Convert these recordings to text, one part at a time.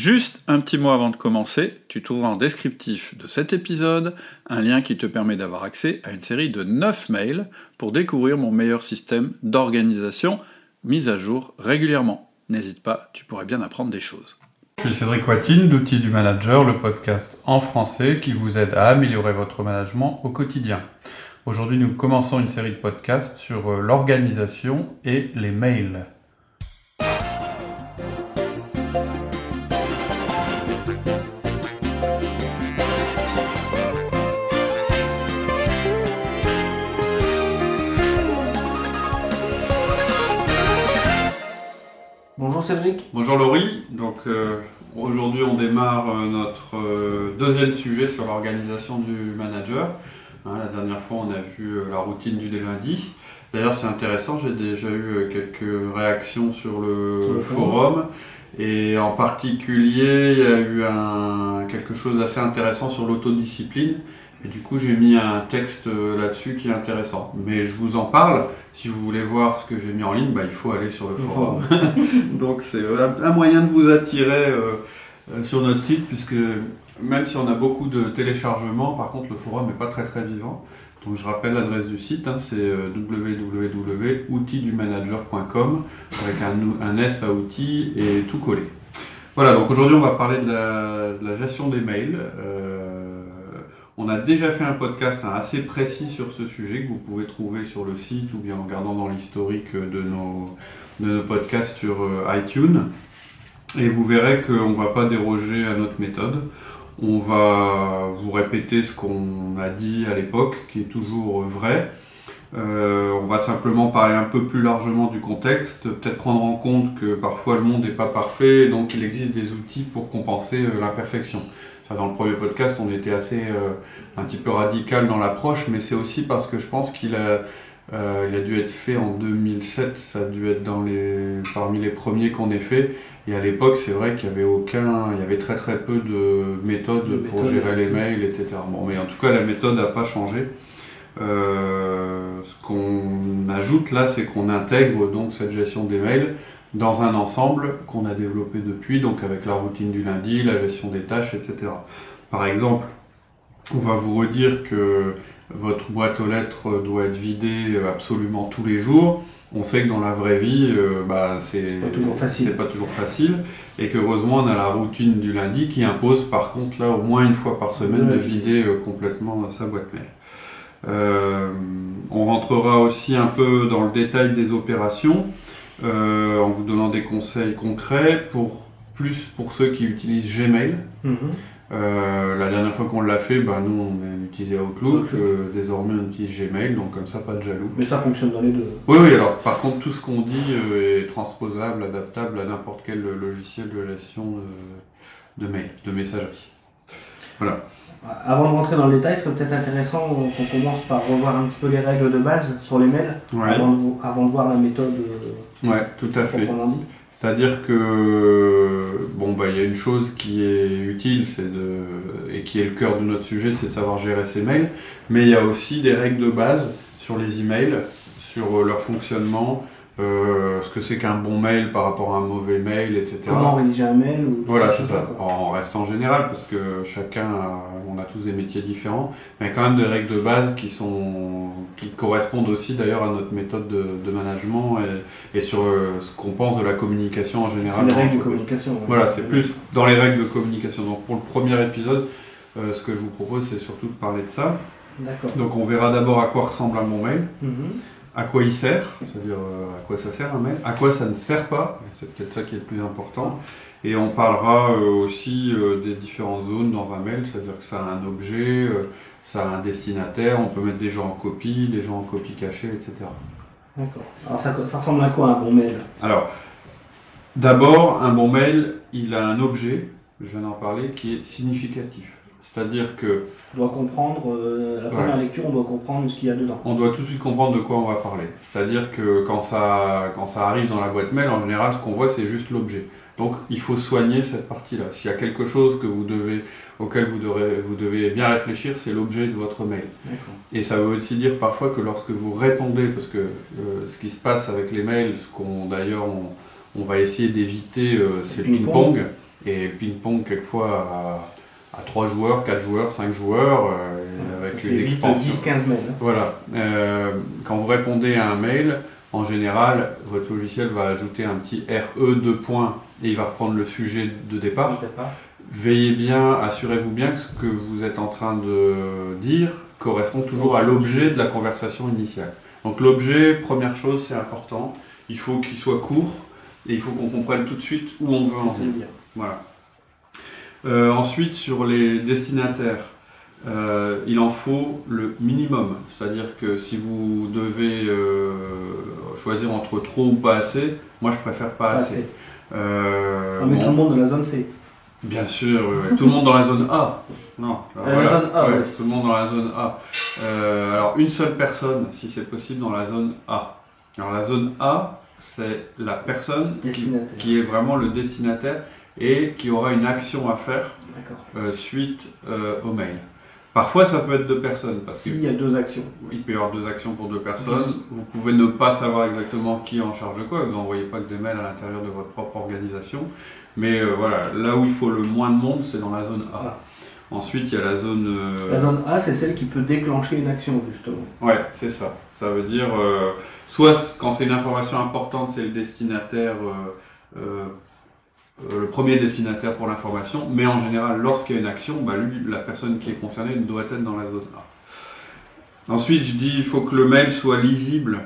Juste un petit mot avant de commencer, tu trouveras en descriptif de cet épisode un lien qui te permet d'avoir accès à une série de 9 mails pour découvrir mon meilleur système d'organisation mis à jour régulièrement. N'hésite pas, tu pourrais bien apprendre des choses. Je suis Cédric Watine d'Outils du Manager, le podcast en français qui vous aide à améliorer votre management au quotidien. Aujourd'hui, nous commençons une série de podcasts sur euh, l'organisation et les mails. Bonjour Laurie, donc euh, aujourd'hui on démarre euh, notre euh, deuxième sujet sur l'organisation du manager. Hein, la dernière fois on a vu la routine du lundi. D'ailleurs c'est intéressant, j'ai déjà eu quelques réactions sur le, forum. Et en particulier, il y a eu un, quelque chose d'assez intéressant sur l'autodiscipline. Et du coup, j'ai mis un texte euh, là-dessus qui est intéressant. Mais je vous en parle. Si vous voulez voir ce que j'ai mis en ligne, bah, il faut aller sur le, forum. Donc c'est un moyen de vous attirer euh, euh, sur notre site, puisque même si on a beaucoup de téléchargements, par contre le forum n'est pas très très vivant. Donc je rappelle l'adresse du site, hein, c'est www.outildumanager.com avec un, un, S à outils et tout collé. Voilà, donc aujourd'hui on va parler de la, de la gestion des mails. On a déjà fait un podcast hein, assez précis sur ce sujet que vous pouvez trouver sur le site ou bien en regardant dans l'historique de nos, podcasts sur euh, iTunes. Et vous verrez qu'on ne va pas déroger à notre méthode. On va vous répéter ce qu'on a dit à l'époque, qui est toujours vrai. Euh, on va simplement parler un peu plus largement du contexte, peut-être prendre en compte que parfois le monde n'est pas parfait, donc il existe des outils pour compenser euh, dans le premier podcast, on était assez euh, un petit peu radical dans l'approche, mais c'est aussi parce que je pense qu'il a, euh, il a dû être fait en 2007, ça a dû être dans les, parmi les premiers qu'on ait fait. Et à l'époque, c'est vrai qu'il y avait aucun, il y avait très très peu de méthodes pour gérer les mails, etc. Bon, mais en tout cas, la méthode n'a pas changé. Euh, ce qu'on ajoute là, c'est qu'on intègre donc cette gestion des mails dans un ensemble qu'on a développé depuis, donc avec la routine du lundi, la gestion des tâches, etc. Par exemple, on va vous redire que votre boîte aux lettres doit être vidée absolument tous les jours. On sait que dans la vraie vie, euh, bah, c'est pas toujours facile. pas toujours facile, et qu'heureusement on a la routine du lundi qui impose par contre là au moins une fois par semaine de vider euh, complètement sa boîte mail. Euh, on rentrera aussi un peu dans le détail des opérations. Euh, en vous donnant des conseils concrets pour plus pour ceux qui utilisent Gmail. Mhm. Euh, la dernière fois qu'on l'a fait, bah, nous on a utilisé Outlook, euh, désormais on utilise Gmail, donc comme ça pas de jaloux. Mais ça fonctionne dans les deux. Oui, oui, alors par contre tout ce qu'on dit est transposable, adaptable à n'importe quel logiciel de gestion de, de mail, de messagerie. Voilà. Avant de rentrer dans le détail, ce serait peut-être intéressant qu'on commence par revoir un petit peu les règles de base sur les mails, avant, de, voir la méthode. Euh, ouais, tout à fait. C'est-à-dire que bon bah il y a une chose qui est utile, c'est de et qui est le cœur de notre sujet, c'est de savoir gérer ses mails, mais il y a aussi des règles de base sur les emails, sur leur fonctionnement, euh, ce que c'est qu'un bon mail par rapport à un mauvais mail, etc. Comment rédiger un mail Voilà, c'est ça. En reste en général, parce que chacun, on a tous des métiers différents, mais quand même des règles de base qui, sont, qui correspondent aussi d'ailleurs à notre méthode de, management et, sur euh, ce qu'on pense de la communication en général. Les règles de communication. Voilà, c'est plus dans les règles de communication. Donc pour le premier épisode, euh, ce que je vous propose, c'est surtout de parler de ça. D'accord. Donc on verra d'abord à quoi ressemble un bon mail. Mhm à quoi il sert, c'est-à-dire euh, à quoi ça sert un mail, à quoi ça ne sert pas, c'est peut-être ça qui est le plus important. Et on parlera euh, aussi euh, des différentes zones dans un mail, c'est-à-dire que ça a un objet, ça a un destinataire, on peut mettre des gens en copie, des gens en copie cachée, etc. D'accord. Alors ça, ça, ressemble à quoi un bon mail? Alors, d'abord, un bon mail, il a un objet, je viens d'en parler, qui est significatif. C'est-à-dire que. On doit comprendre, euh, la première lecture, on doit comprendre ce qu'il y a dedans. On doit tout de suite comprendre de quoi on va parler. C'est-à-dire que quand ça, quand ça arrive dans la boîte mail, en général, ce qu'on voit, c'est juste l'objet. Donc il faut soigner cette partie-là. S'il y a quelque chose que vous devez, auquel vous devez, vous devez bien réfléchir, c'est l'objet de votre mail. Et ça veut aussi dire parfois que lorsque vous répondez, parce que euh, ce qui se passe avec les mails, ce qu'on d'ailleurs on, va essayer d'éviter, euh, c'est le ping-pong. Et le ping-pong, quelquefois, à, à 3 joueurs, 4 joueurs, 5 joueurs, euh, avec une expansion. 10-15 mails. hein. Voilà. Euh, quand vous répondez à un mail, en général, votre logiciel va ajouter un petit RE 2 points et il va reprendre le sujet de départ. Au départ. Veillez bien, assurez-vous bien que ce que vous êtes en train de dire correspond toujours à l'objet de la conversation initiale. Donc l'objet, première chose, c'est important. Il faut qu'il soit court et il faut qu'on comprenne tout de suite où on veut en venir. Voilà. Euh, ensuite, sur les destinataires, euh, il en faut le minimum. C'est-à-dire que si vous devez euh, choisir entre trop ou pas assez, moi je préfère pas Pas assez. assez. Euh, On met bon, tout le monde dans la zone C. Bien sûr, oui, oui. tout le monde dans la zone A. Non, la zone A, ouais, tout le monde dans la zone A. Alors une seule personne, si c'est possible, dans la zone A. Alors la zone A, c'est la personne qui est vraiment le destinataire et qui aura une action à faire euh, suite euh, au mail. Parfois, ça peut être deux personnes, parce S'il y a deux actions. qu'il peut y avoir deux actions pour deux personnes. Vous pouvez ne pas savoir exactement qui est en charge de quoi, vous n'envoyez pas que des mails à l'intérieur de votre propre organisation. Mais euh, voilà, là où il faut le moins de monde, c'est dans la zone A. Ah. Ensuite, il y a la zone... euh, La zone A, c'est celle qui peut déclencher une action, justement. Ouais, c'est ça. Ça veut dire, euh, soit quand c'est une information importante, c'est le destinataire, le premier destinataire pour l'information, mais en général, lorsqu'il y a une action, bah, lui, la personne qui est concernée doit être dans la zone A. Ensuite, je dis, il faut que le mail soit lisible.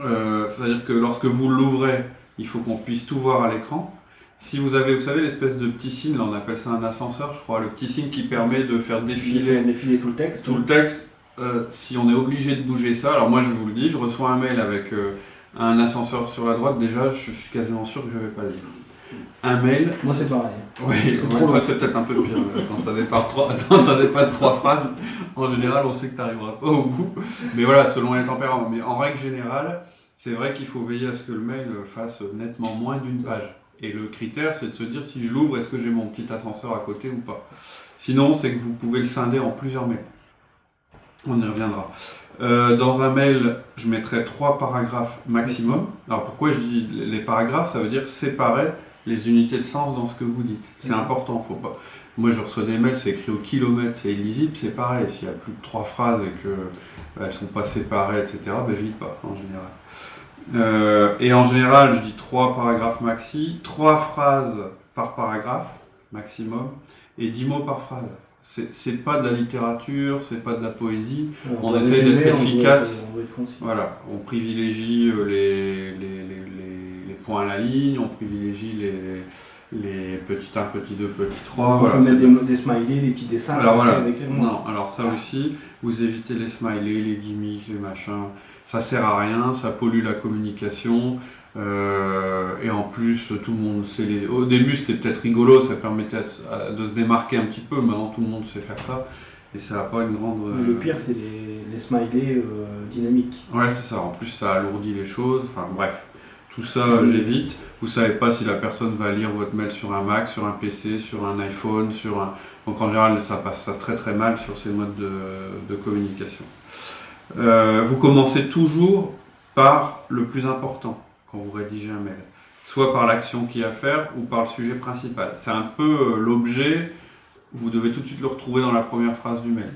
Euh, C'est-à-dire que lorsque vous l'ouvrez, il faut qu'on puisse tout voir à l'écran. Si vous avez, vous savez, l'espèce de petit signe, là on appelle ça un ascenseur, je crois, le petit signe qui permet de faire défiler défiler tout le texte. tout le texte, euh, si on est obligé de bouger ça, alors moi je vous le dis, je reçois un mail avec euh, un ascenseur sur la droite, déjà je suis quasiment sûr que je vais pas le lire. Un mail, Moi, c'est pareil. oui, c'est ouais, peut-être un peu pire, euh, quand ça, dépasse trois, quand ça dépasse trois phrases, en général on sait que tu n'arriveras pas au bout, mais voilà, selon les tempéraments, mais en règle générale, c'est vrai qu'il faut veiller à ce que le mail fasse nettement moins d'une page. Et le critère, c'est de se dire si je l'ouvre, est-ce que j'ai mon petit ascenseur à côté ou pas? Sinon, c'est que vous pouvez le scinder en plusieurs mails. On y reviendra. Euh, dans un mail, je mettrai trois paragraphes maximum. Alors pourquoi je dis les paragraphes? Ça veut dire séparer les unités de sens dans ce que vous dites. C'est Mhm. important, faut pas. Moi, je reçois des mails, c'est écrit au kilomètre, c'est illisible, c'est pareil. S'il y a plus de trois phrases et que bah, elles sont pas séparées, etc., ben, je lis pas en général. Euh, et en général, je dis trois paragraphes maxi, trois phrases par paragraphe maximum et dix mots par phrase. C'est pas de la littérature, c'est pas de la poésie. On résumer, d'être on doit efficace. être- on doit. Voilà, on privilégie euh, les points à la ligne, on privilégie les, les petits 1, petit 2, petit 3. on voilà, peut mettre des, des smileys, des petits dessins. alors voilà, non, alors ça aussi, vous évitez les smileys, les gimmicks, les machins, ça sert à rien, ça pollue la communication, euh, et en plus, tout le monde sait les... Au début, c'était peut-être rigolo, ça permettait de se démarquer un petit peu, maintenant tout le monde sait faire ça, et ça n'a pas une grande... Mais Le pire, c'est les, les smileys euh, dynamiques. Ouais, c'est ça. En plus, ça alourdit les choses. Enfin, bref. Tout ça, Mhm. j'évite. Vous savez pas si la personne va lire votre mail sur un Mac, sur un PC, sur un iPhone, sur un... Donc, en général, ça passe ça très très mal sur ces modes de, de communication. Euh, vous commencez toujours par le plus important quand vous rédigez un mail. Soit par l'action qu'il y a à faire ou par le sujet principal. C'est un peu euh, l'objet. Vous devez tout de suite le retrouver dans la première phrase du mail.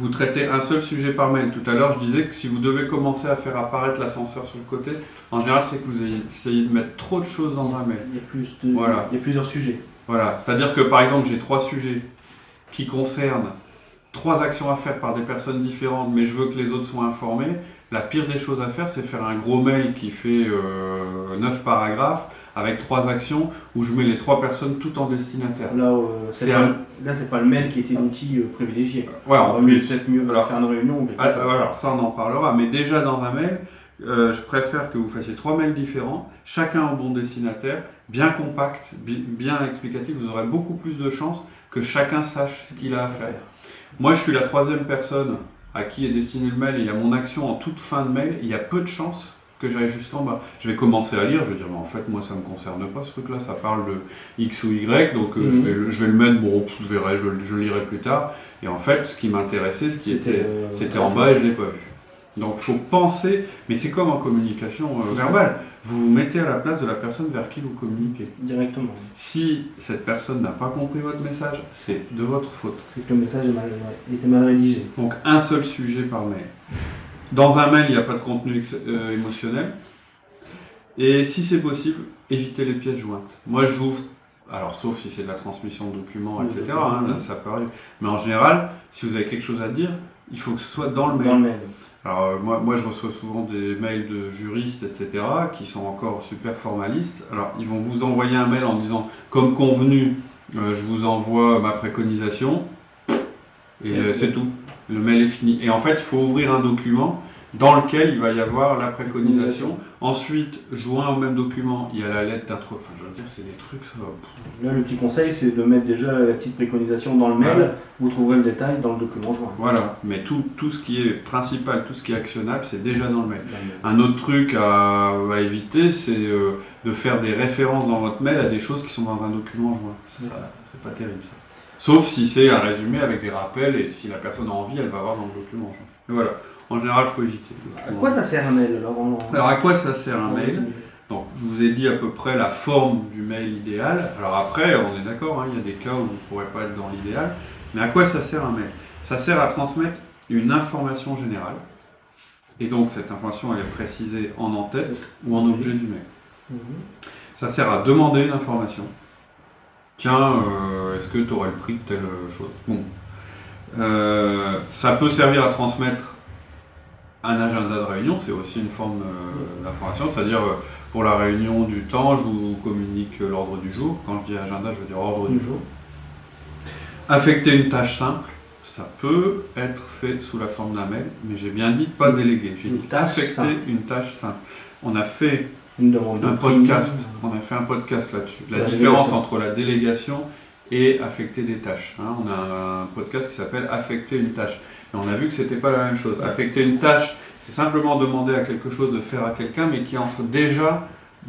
Vous traitez un seul sujet par mail. Tout à l'heure, je disais que si vous devez commencer à faire apparaître l'ascenseur sur le côté, en général, c'est que vous essayez de mettre trop de choses dans un mail. Il y a, plus de, Voilà. il y a plusieurs sujets. Voilà. C'est-à-dire que, par exemple, j'ai trois sujets qui concernent trois actions à faire par des personnes différentes, mais je veux que les autres soient informés. La pire des choses à faire, c'est faire un gros mail qui fait euh, 9 paragraphes avec trois actions où je mets les trois personnes tout en destinataire. Là, euh, C'est un- là, c'est pas le mail qui était l'outil euh, privilégié. Ouais, On en va peut-être mieux Alors- faire une réunion. Ah. Alors ça on en parlera, mais déjà dans un mail, euh, je préfère que vous fassiez trois mails différents, chacun au bon destinataire, bien compact, bi- bien explicatif, vous aurez beaucoup plus de chances que chacun sache ce qu'il a à faire. Moi je suis la troisième personne à qui est destiné le mail, et il y a mon action en toute fin de mail, il y a peu de chances que j'aille jusqu'en bas. Je vais commencer à lire, je vais dire, mais en fait, moi, ça me concerne pas ce truc-là, ça parle de X ou Y, donc euh, je, Mhm. vais, le- je vais le mettre, bon, je verrai, je, je lirai plus tard. Et en fait, ce qui m'intéressait, ce qui C'était, était, euh, c'était en bas et je l'ai pas vu. Donc il faut penser, mais c'est comme en communication euh, verbale. Vous vous mettez à la place de la personne vers qui vous communiquez. Directement. Si cette personne n'a pas compris votre message, c'est de votre faute. C'est que le message était mal rédigé. Donc un seul sujet par mail. Dans un mail, il n'y a pas de contenu euh, émotionnel. Et si c'est possible, évitez les pièces jointes. Moi, j'ouvre, alors sauf si c'est de la transmission de documents, etc. Hein, ça peut arriver. Mais en général, si vous avez quelque chose à dire, il faut que ce soit dans le mail. Dans le mail. Alors euh, moi, moi, je reçois souvent des mails de juristes, etc., qui sont encore super formalistes. Alors ils vont vous envoyer un mail en disant, comme convenu, euh, je vous envoie ma préconisation, et c'est tout. Le mail est fini. Et en fait, il faut ouvrir un document dans lequel il va y avoir la préconisation. Ensuite, joint au même document, il y a la lettre d'intro. Enfin, je veux dire, c'est des trucs. Ça... Là, le petit conseil, c'est de mettre déjà la petite préconisation dans le mail. Vous trouverez le détail dans le document joint. Voilà, mais tout, tout ce qui est principal, tout ce qui est actionnable, c'est déjà dans le mail. Un autre truc à, éviter, c'est euh, de faire des références dans votre mail à des choses qui sont dans un document joint. C'est pas terrible ça. Sauf si c'est un résumé avec des rappels et si la personne a envie, elle va voir dans le document joint. voilà. En général, il faut éviter. À quoi ça sert un mail alors, alors à quoi ça sert un mail Donc, je vous ai dit à peu près la forme du mail idéal. Alors après, on est d'accord, hein, il y a des cas où vous ne pourrez pas être dans l'idéal. Mais à quoi ça sert un mail? Ça sert à transmettre une information générale. Et donc, cette information, elle est précisée en en-tête ou en objet du mail. Mhm. Ça sert à demander une information. Tiens, euh, est-ce que tu aurais le prix de telle chose? Bon. Euh, ça peut servir à transmettre un agenda de réunion, c'est aussi une forme euh, d'information, c'est-à-dire euh, pour la réunion du temps, je vous communique l'ordre du jour. Quand je dis agenda, je veux dire ordre du jour. Affecter une tâche simple, ça peut être fait sous la forme d'un mail, mais j'ai bien dit pas déléguer. J'ai dit affecter une tâche simple. On a fait un podcast, on a fait un podcast là-dessus. La, différence entre la délégation et affecter des tâches. Hein. On a un podcast qui s'appelle affecter une tâche on a vu que c'était pas la même chose. Affecter une tâche, c'est simplement demander à quelque chose de faire à quelqu'un, mais qui entre déjà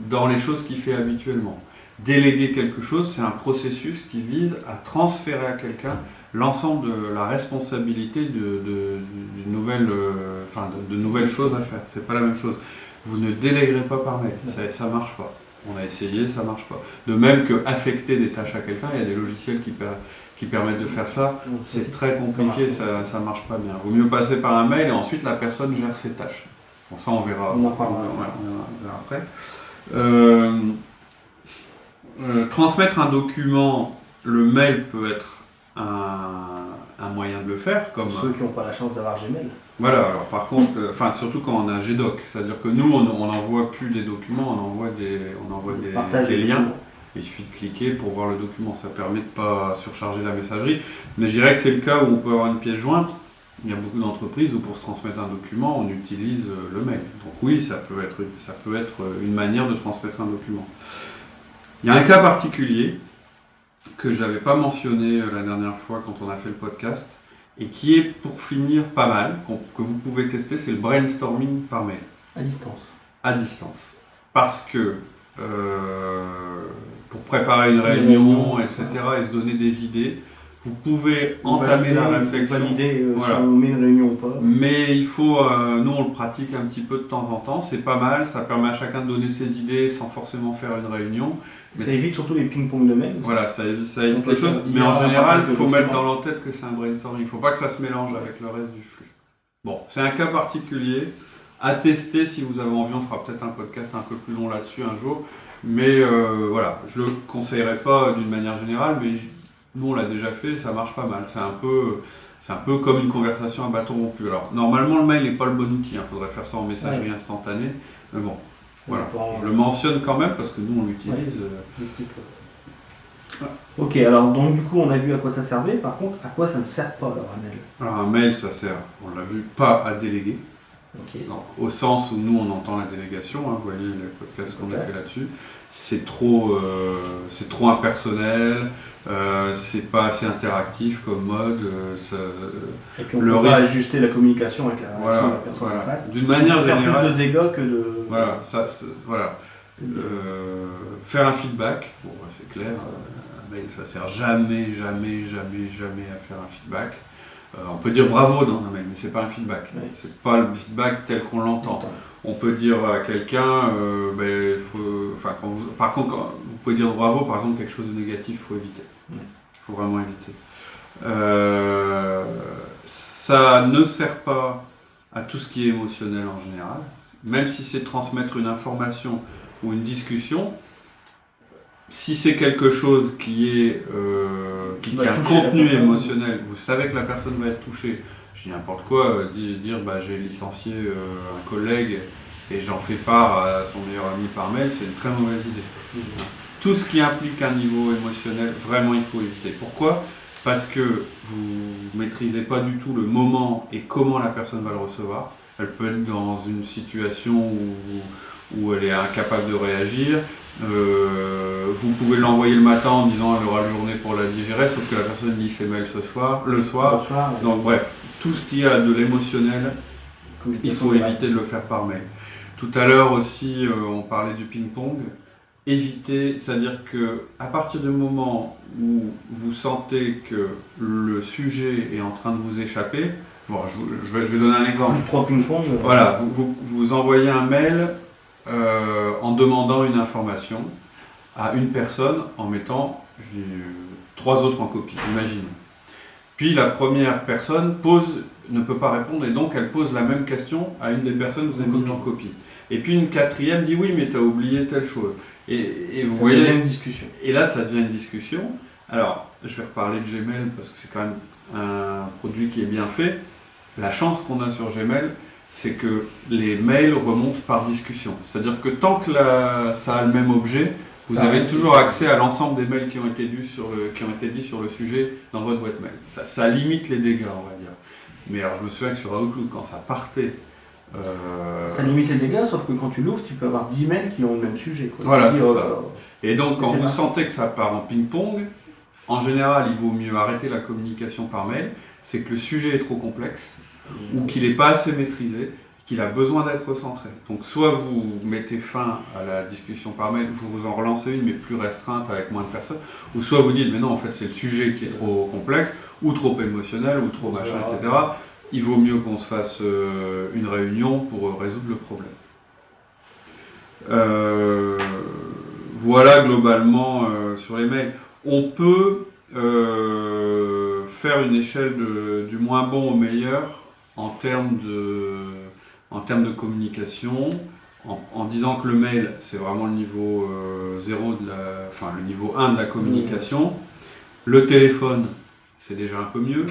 dans les choses qu'il fait habituellement. Déléguer quelque chose, c'est un processus qui vise à transférer à quelqu'un l'ensemble de la responsabilité de, nouvelles, euh, de, nouvelles choses à faire. C'est pas la même chose. Vous ne déléguerez pas par mail, ça, ne marche pas. On a essayé, ça marche pas. De même que affecter des tâches à quelqu'un, il y a des logiciels qui, qui permettent de faire ça, c'est très compliqué, ça ne marche pas bien. Il vaut mieux passer par un mail et ensuite la personne gère ses tâches. Bon, ça on verra, on, après. Euh, euh, transmettre un document, le mail peut être un, moyen de le faire. Comme ceux qui n'ont pas la chance d'avoir Gmail. Voilà, alors par contre, euh, enfin surtout quand on a GDoc, c'est-à-dire que nous on n'envoie plus des documents, on envoie des, on envoie des liens. Il suffit de cliquer pour voir le document. Ça permet de ne pas surcharger la messagerie. Mais je dirais que c'est le cas où on peut avoir une pièce jointe. Il y a beaucoup d'entreprises où pour se transmettre un document, on utilise euh, le mail. Donc oui, ça peut être, ça peut être une manière de transmettre un document. Il y a un cas particulier que je n'avais pas mentionné euh, la dernière fois quand on a fait le podcast et qui est pour finir pas mal, que vous pouvez tester, c'est le brainstorming par mail. À distance. À distance. Parce que euh, pour préparer une réunion, etc., et se donner des idées. Vous pouvez entamer la réflexion. Valider euh, si on met une réunion ou pas. Mais il faut, euh, nous on le pratique un petit peu de temps en temps, c'est pas mal, ça permet à chacun de donner ses idées sans forcément faire une réunion. Mais ça évite surtout les ping-pong de mail. Voilà, ça évite, ça évite les choses. Mais en général, il faut mettre dans l'entête que c'est un brainstorming. Il ne faut pas que ça se mélange avec le reste du flux. Bon, c'est un cas particulier à tester si vous avez envie. On fera peut-être un podcast un peu plus long là-dessus un jour. Mais euh, voilà, je ne le conseillerais pas d'une manière générale, mais nous on l'a déjà fait, ça marche pas mal. C'est un peu, c'est un peu comme une conversation à bâton rompu. Alors normalement le mail n'est pas le bon outil, il hein. faudrait faire ça en messagerie instantanée. Mais bon, voilà, je le mentionne quand même parce que nous on l'utilise. Euh, ok, alors donc du coup on a vu à quoi ça servait, par contre à quoi ça ne sert pas alors un mail? Alors un mail ça sert, on l'a vu, pas à déléguer. Donc, au sens où nous on entend la délégation, hein, vous voyez le podcast qu'on a fait là-dessus, c'est trop, euh, c'est trop impersonnel, euh, c'est pas assez interactif comme mode. Euh, et puis on le peut pas ajuster la communication avec la, voilà, la personne en face. D'une manière faire générale. plus de dégâts que de. Voilà, ça, voilà. faire un feedback, bon, c'est clair, un mail ça sert jamais, jamais, jamais, jamais à faire un feedback. On peut dire bravo dans un mail, mais c'est pas un feedback. C'est pas le feedback tel qu'on l'entend. On peut dire à quelqu'un, euh, ben, faut, enfin, quand vous, par contre, quand vous pouvez dire bravo, par exemple, quelque chose de négatif, il faut éviter. Il faut vraiment éviter. Euh, ça ne sert pas à tout ce qui est émotionnel en général, même si c'est transmettre une information ou une discussion. Si c'est quelque chose qui est euh, qui, a un contenu émotionnel, vous savez que la personne va être touchée. Je dis n'importe quoi, euh, dire bah, j'ai licencié un collègue et j'en fais part à son meilleur ami par mail, c'est une très mauvaise idée. Tout ce qui implique un niveau émotionnel, vraiment il faut éviter. Pourquoi? Parce que vous maîtrisez pas du tout le moment et comment la personne va le recevoir. Elle peut être dans une situation où, elle est incapable de réagir. Euh, vous pouvez l'envoyer le matin en disant qu'elle aura la journée pour la digérer, sauf que la personne lit ses mails ce soir, le soir. Donc bref, tout ce qui a de l'émotionnel, il faut éviter de le faire par mail. Tout à l'heure aussi, euh, on parlait du ping-pong éviter, c'est-à-dire que à partir du moment où vous sentez que le sujet est en train de vous échapper, je, vais, vous donner un exemple. Euh, voilà, vous, envoyez un mail euh, en demandant une information à une personne en mettant je dis, trois autres en copie, imagine. Puis la première personne pose, ne peut pas répondre et donc elle pose la même question à une des personnes que vous avez mises en copie. Et puis une quatrième dit oui mais tu as oublié telle chose. Et, vous voyez. une discussion. Et là, ça devient une discussion. Alors, je vais reparler de Gmail parce que c'est quand même un produit qui est bien fait. La chance qu'on a sur Gmail, c'est que les mails remontent par discussion. C'est-à-dire que tant que ça a le même objet, vous avez toujours accès à l'ensemble des mails qui ont été dits sur le, qui ont été dits sur le sujet dans votre boîte mail. Ça, ça limite les dégâts, on va dire. Mais alors, je me souviens que sur Outlook, quand ça partait euh, ça limite les dégâts, sauf que quand tu l'ouvres, tu peux avoir 10 mails qui ont le même sujet. Voilà, c'est ça. Euh, et donc, quand vous sentez que ça part en ping-pong, en général, il vaut mieux arrêter la communication par mail. C'est que le sujet est trop complexe ou qu'il n'est pas assez maîtrisé, qu'il a besoin d'être centré. Donc, soit vous mettez fin à la discussion par mail, vous vous en relancez une, mais plus restreinte avec moins de personnes, ou soit vous dites, mais non, en fait, c'est le sujet qui est trop complexe, ou trop émotionnel, ou trop machin, etc il vaut mieux qu'on se fasse euh, une réunion pour euh, résoudre le problème. Euh, voilà globalement sur les mails. On peut faire une échelle du moins bon au meilleur en termes de, en termes de communication, en, disant que le mail c'est vraiment le niveau 0 de la, enfin le niveau 1 de la communication. Le téléphone c'est déjà un peu mieux.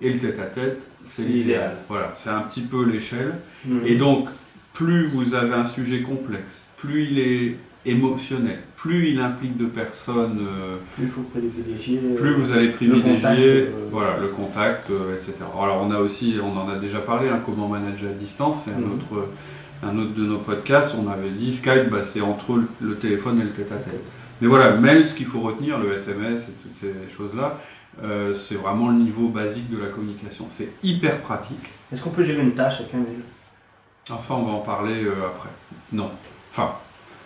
Et le tête à tête c'est l'idéal. Voilà, c'est un petit peu l'échelle. Mhm. Et donc, plus vous avez un sujet complexe, plus il est émotionnel, plus il implique de personnes, euh, plus, privilégier, plus vous allez privilégier le contact, euh, voilà, le contact euh, etc. Alors on a aussi, on en a déjà parlé, hein, comment manager à distance, c'est un, mhm. autre, un autre de nos podcasts, on avait dit Skype, bah, c'est entre le, téléphone et le tête-à-tête. Mais voilà, mail, ce qu'il faut retenir, le SMS et toutes ces choses-là, euh, c'est vraiment le niveau basique de la communication. C'est hyper pratique. Est-ce qu'on peut gérer une tâche avec un mail? Ah, Ça, on va en parler euh, après. Non. Enfin.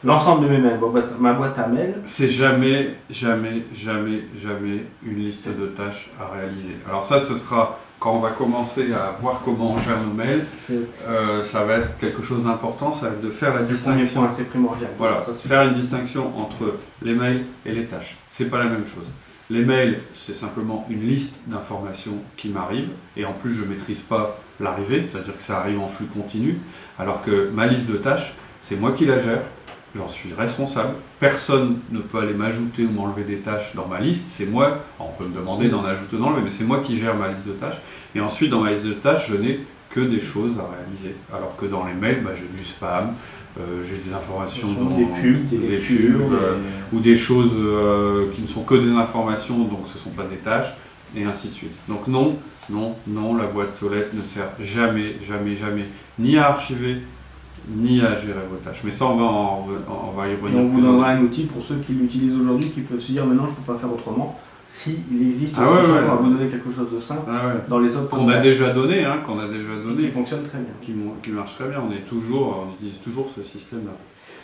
L'ensemble de mes mails, ma boîte à mails. C'est jamais, jamais, jamais, jamais une liste de tâches à réaliser. Alors ça, ce sera quand on va commencer à voir comment on gère nos mails. Euh, ça va être quelque chose d'important, ça va être de faire la distinction. C'est primordial. Voilà, faire une distinction entre les mails et les tâches. C'est pas la même chose. Les mails, c'est simplement une liste d'informations qui m'arrivent, et en plus je ne maîtrise pas l'arrivée, c'est-à-dire que ça arrive en flux continu, alors que ma liste de tâches, c'est moi qui la gère, j'en suis responsable, personne ne peut aller m'ajouter ou m'enlever des tâches dans ma liste, c'est moi, on peut me demander d'en ajouter, dans le mais c'est moi qui gère ma liste de tâches, et ensuite dans ma liste de tâches, je n'ai que des choses à réaliser, alors que dans les mails, bah, j'ai du spam, euh, j'ai des informations dans des pubs, des, pubs, euh, ou des choses euh, qui ne sont que des informations, donc ce ne sont pas des tâches, et ainsi de suite. Donc non, non, non, la boîte aux lettres ne sert jamais, jamais, jamais, ni à archiver, ni à gérer vos tâches. Mais ça, on va, on va y revenir. on vous donnera un outil pour ceux qui l'utilisent aujourd'hui, qui peuvent se dire maintenant je ne peux pas faire autrement s'il existe ah à vous donner quelque chose de simple ah dans les autres qu'on a déjà donné, hein, qu'on a déjà donné, qui fonctionne très bien, qui, qui, marche très bien. On est toujours, on utilise toujours ce système-là.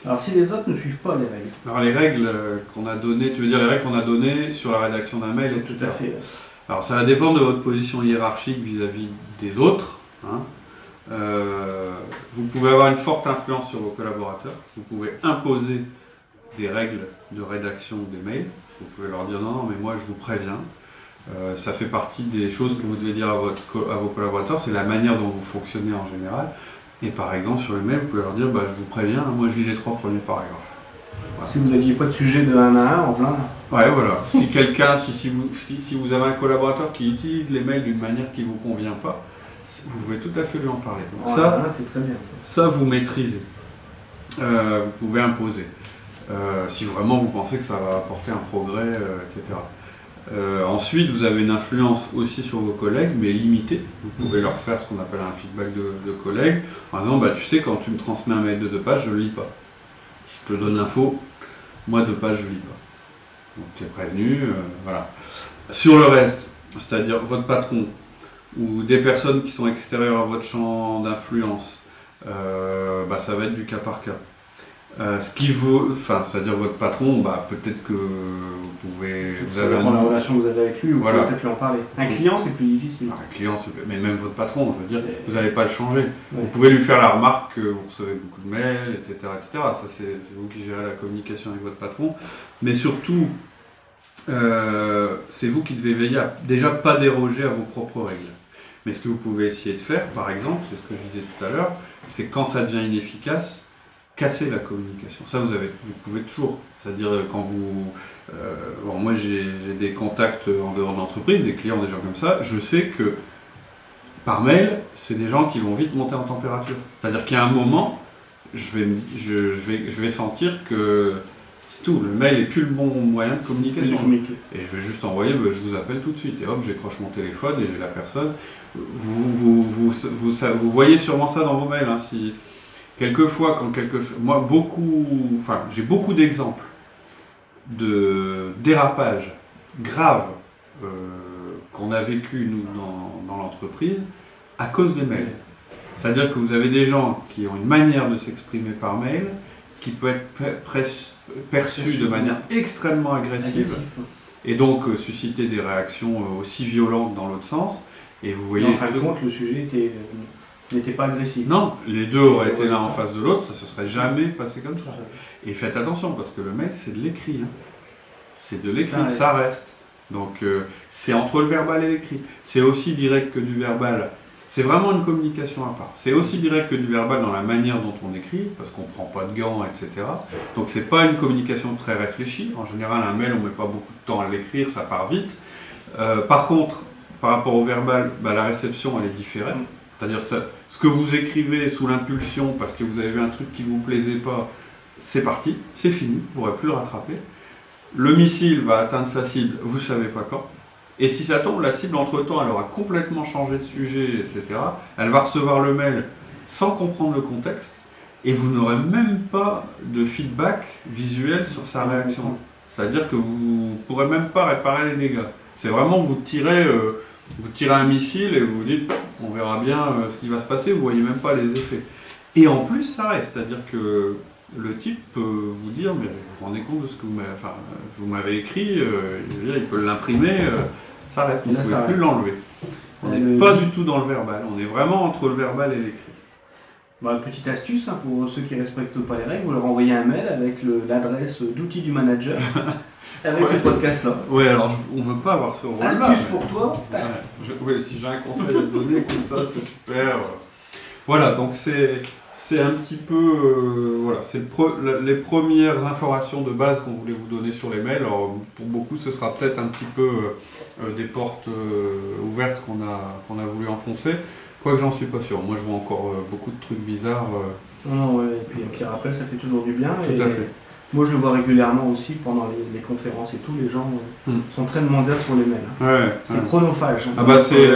Alors si les autres ne suivent pas les règles. Alors les règles euh, qu'on a données, tu veux dire les règles qu'on a données sur la rédaction d'un mail, Tout à fait. Alors ça va dépendre de votre position hiérarchique vis-à-vis des autres. Hein. Euh, vous pouvez avoir une forte influence sur vos collaborateurs. Vous pouvez imposer des règles de rédaction des mails. Vous pouvez leur dire non, non, mais moi je vous préviens. Euh, ça fait partie des choses que vous devez dire à, votre, à vos collaborateurs. C'est la manière dont vous fonctionnez en général. Et par exemple, sur les mails, vous pouvez leur dire bah, je vous préviens, moi je lis les trois premiers paragraphes. Si vous n'aviez pas de sujet de 1 à 1, en plein. Ouais, voilà. si quelqu'un, si, si, vous, si, vous avez un collaborateur qui utilise les mails d'une manière qui ne vous convient pas, vous pouvez tout à fait lui en parler. Donc ça, c'est très bien. Ça, vous maîtrisez. Euh, vous pouvez imposer. Euh, si vraiment vous pensez que ça va apporter un progrès, euh, etc. ensuite, vous avez une influence aussi sur vos collègues, mais limitée. Vous pouvez leur faire ce qu'on appelle un feedback de, de collègues. Par exemple, bah, tu sais, quand tu me transmets un mail de deux pages, je ne le lis pas. Je te donne l'info, moi deux pages, je ne lis pas. Donc tu es prévenu, voilà. Sur le reste, c'est-à-dire votre patron, ou des personnes qui sont extérieures à votre champ d'influence, euh, bah, ça va être du cas par cas. Euh, ce qui vaut, enfin, c'est-à-dire votre patron, bah, peut-être que vous pouvez. Vous avez la relation que vous avez avec lui, ou peut-être lui en parler. Un client, c'est plus difficile. un client, mais même votre patron, je veux dire, vous n'allez pas le changer. Vous pouvez lui faire la remarque que vous recevez beaucoup de mails, etc., etc. Ça, c'est vous qui gérez la communication avec votre patron. Mais surtout, euh, c'est vous qui devez veiller à déjà pas déroger à vos propres règles. Mais ce que vous pouvez essayer de faire, par exemple, c'est ce que je disais tout à l'heure, c'est quand ça devient inefficace, casser la communication. Ça, vous, avez, vous pouvez toujours. C'est-à-dire quand vous... Euh, bon, moi, j'ai des contacts en dehors de l'entreprise, des clients, des gens comme ça. Je sais que par mail, c'est des gens qui vont vite monter en température. C'est-à-dire qu'il y a un moment, je vais, je, vais, je vais sentir que c'est tout, le mail n'est plus le bon moyen de communication. Et je vais juste envoyer, bah, je vous appelle tout de suite. Et hop, j'écroche mon téléphone et j'ai la personne. Vous, vous, vous, voyez sûrement ça dans vos mails. Hein, si, quelquefois, quand quelque chose. Moi, beaucoup. Enfin, j'ai beaucoup d'exemples de dérapages graves euh, qu'on a vécu, nous, dans, dans l'entreprise, à cause des mails. C'est-à-dire que vous avez des gens qui ont une manière de s'exprimer par mail qui peut être perçu de manière extrêmement agressive et donc euh, susciter des réactions euh, aussi violentes dans l'autre sens. Et vous voyez. en fin de compte, le sujet euh, n'était pas agressif. Non, les deux auraient été l'un en face de l'autre, ça se serait jamais passé comme ça. Et faites attention parce que le mail, c'est de l'écrit. Hein. C'est de l'écrit, ça reste. Donc c'est entre le verbal et l'écrit. C'est aussi direct que du verbal c'est vraiment une communication à part. C'est aussi direct que du verbal dans la manière dont on écrit, parce qu'on ne prend pas de gants, etc. Donc c'est pas une communication très réfléchie. En général, un mail, on ne met pas beaucoup de temps à l'écrire, ça part vite. Euh, par contre, par rapport au verbal, bah, la réception, elle est différente. C'est-à-dire ce que vous écrivez sous l'impulsion parce que vous avez vu un truc qui ne vous plaisait pas, c'est parti, c'est fini, vous ne pourrez plus le rattraper. Le missile va atteindre sa cible, vous ne savez pas quand. Et si ça tombe, la cible, entre-temps, elle aura complètement changé de sujet, etc. Elle va recevoir le mail sans comprendre le contexte, et vous n'aurez même pas de feedback visuel sur sa réaction. C'est-à-dire que vous ne pourrez même pas réparer les dégâts. C'est vraiment vous tirez, euh, vous tirez un missile et vous vous dites, on verra bien euh, ce qui va se passer, vous voyez même pas les effets. Et en plus, ça reste, c'est-à-dire que le type peut vous dire, mais vous vous rendez compte de ce que vous m'avez écrit, euh, il peut l'imprimer ça reste, on ne pouvait plus l'enlever. On n'est pas du tout dans le verbal, on est vraiment entre le verbal et l'écrit. Bah, petite astuce hein, pour ceux qui ne respectent pas les règles, vous leur envoyez un mail avec l'adresse d'outils du manager avec ce podcast-là. Oui, alors on ne veut pas avoir ce rôle-là. Astuce pour toi Oui, si j'ai un conseil à te donner, comme ça, c'est super. Voilà, donc c'est c'est un petit peu, euh, voilà, c'est les premières informations de base qu'on voulait vous donner sur les mails. Alors, pour beaucoup, ce sera peut-être un petit peu euh, euh, des portes ouvertes qu'on a, qu'on a voulu enfoncer. Quoique j'en suis pas sûr. Moi, je vois encore beaucoup de trucs bizarres. Non, ouais, et puis un petit rappel, ça fait toujours du bien. Tout à fait. Moi, je le vois régulièrement aussi pendant les, conférences et tout. Les gens hmm. sont très demandeurs sur les mails. Hein. c'est chronophage. Hein. ah bah c'est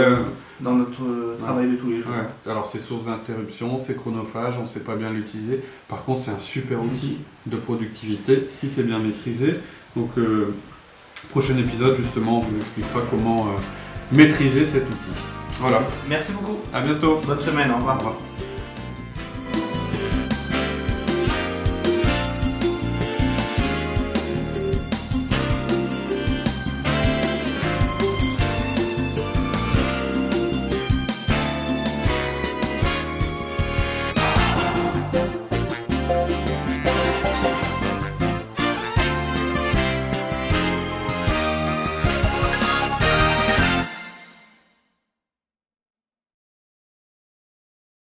dans notre euh, travail de tous les jours. Alors c'est source d'interruption, c'est chronophage, on ne sait pas bien l'utiliser. Par contre, c'est un super outil de productivité si c'est bien maîtrisé. Donc, euh, prochain épisode, justement, on vous expliquera comment euh, maîtriser cet outil. Voilà. Merci beaucoup. À bientôt. Bonne semaine. Au revoir. Au revoir.